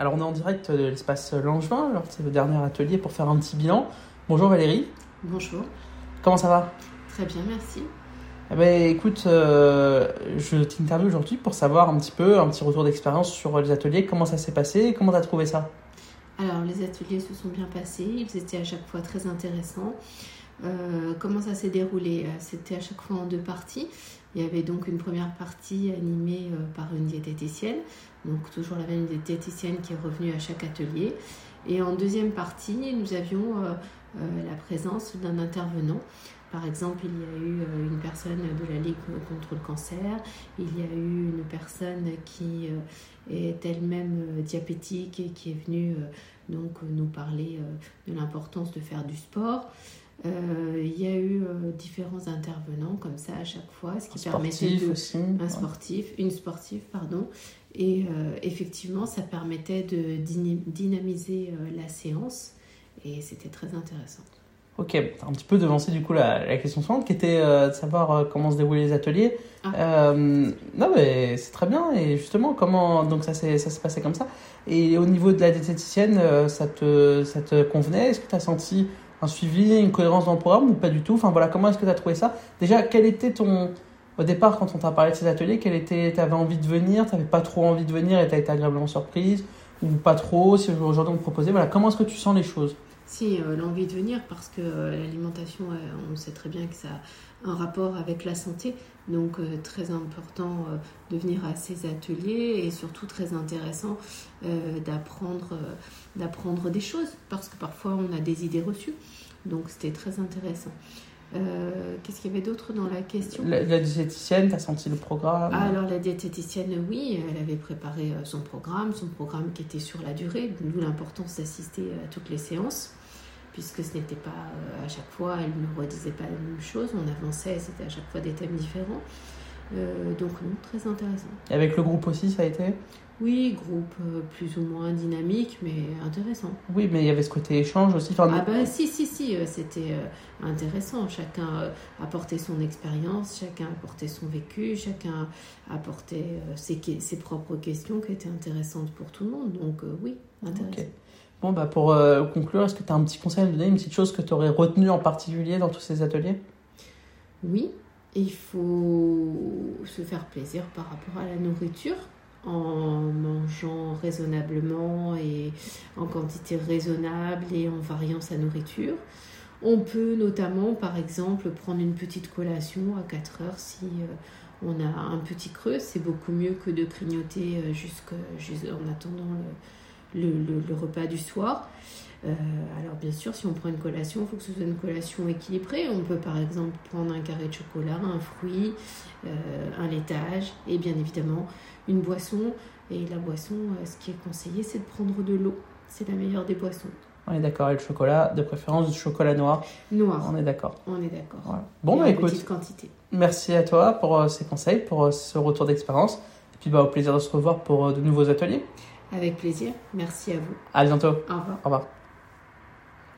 Alors on est en direct de l'espace Langevin, alors c'est le dernier atelier pour faire un petit bilan. Bonjour Valérie. Bonjour. Comment ça va? Très bien, merci. Eh ben, écoute, euh, je t'interviewe aujourd'hui pour savoir un petit peu, un petit retour d'expérience sur les ateliers, comment ça s'est passé? Et comment tu as trouvé ça? Alors les ateliers se sont bien passés, ils étaient à chaque fois très intéressants. Euh, comment ça s'est déroulé euh, C'était à chaque fois en deux parties. Il y avait donc une première partie animée par une diététicienne, donc toujours la même diététicienne qui est revenue à chaque atelier. Et en deuxième partie, nous avions la présence d'un intervenant. Par exemple, il y a eu une personne de la Ligue contre le cancer, il y a eu une personne qui est elle-même diabétique et qui est venue donc nous parler de l'importance de faire du sport. Euh, il y a eu euh, différents intervenants comme ça à chaque fois, ce qui un permettait sportif aussi. un sportif, une sportive pardon, et euh, effectivement ça permettait de dynamiser la séance et c'était très intéressant. Ok, un petit peu devancé du coup la, la question suivante qui était de savoir comment se déroulaient les ateliers. Ah. non mais c'est très bien et justement comment donc ça s'est ça s'est passé comme ça. Et au niveau de la diététicienne, ça te ça te convenait? Est-ce que tu as senti un suivi, une cohérence dans le programme ou pas du tout? Enfin voilà, comment est-ce que tu as trouvé ça? Déjà, quel était ton. Au départ, quand on t'a parlé de ces ateliers, quel était. Tu avais envie de venir, tu n'avais pas trop envie de venir et tu as été agréablement surprise? Ou pas trop Si aujourd'hui on te proposait, voilà, comment est-ce que tu sens les choses? Si, euh, l'envie de venir, parce que euh, l'alimentation, on sait très bien que ça a un rapport avec la santé. Donc, euh, très important de venir à ces ateliers et surtout très intéressant d'apprendre d'apprendre des choses parce que parfois on a des idées reçues. Donc c'était très intéressant. Euh, qu'est-ce qu'il y avait d'autre dans la question? La, diététicienne, tu as senti le programme? Ah, Alors la diététicienne, oui, elle avait préparé euh, son programme, son programme qui était sur la durée, d'où l'importance d'assister à toutes les séances, puisque ce n'était pas euh, à chaque fois, elle ne redisait pas la même chose, on avançait, c'était à chaque fois des thèmes différents. donc non, très intéressant. Et avec le groupe aussi, ça a été? Oui, groupe euh, plus ou moins dynamique, mais intéressant. Oui, mais il y avait ce côté échange aussi. ah bah si, si, si, euh, c'était euh, intéressant. Chacun apportait son expérience, chacun apportait son vécu, chacun apportait ses, ses, propres questions qui étaient intéressantes pour tout le monde. Donc oui, intéressant. Bon, bah pour conclure, est-ce que tu as un petit conseil à me donner, une petite chose que tu aurais retenue en particulier dans tous ces ateliers? Oui, il faut se faire plaisir par rapport à la nourriture en mangeant raisonnablement et en quantité raisonnable et en variant sa nourriture. On peut notamment, par exemple, prendre une petite collation à 4 heures si euh, on a un petit creux. C'est beaucoup mieux que de grignoter euh, jusqu'en en attendant le, le, repas du soir. Euh, alors bien sûr, si on prend une collation, il faut que ce soit une collation équilibrée. On peut par exemple prendre un carré de chocolat, un fruit, un laitage et bien évidemment une boisson. Et la boisson, euh, ce qui est conseillé, c'est de prendre de l'eau. C'est la meilleure des boissons. On est d'accord. Et le chocolat, de préférence du chocolat noir. Noir. On est d'accord. On est d'accord. Bon, bah, écoute. Petite quantité. Merci à toi pour euh, ces conseils, pour euh, ce retour d'expérience. Et puis, bah, au plaisir de se revoir pour de nouveaux ateliers. Avec plaisir. Merci à vous. À bientôt. Au revoir. Au revoir.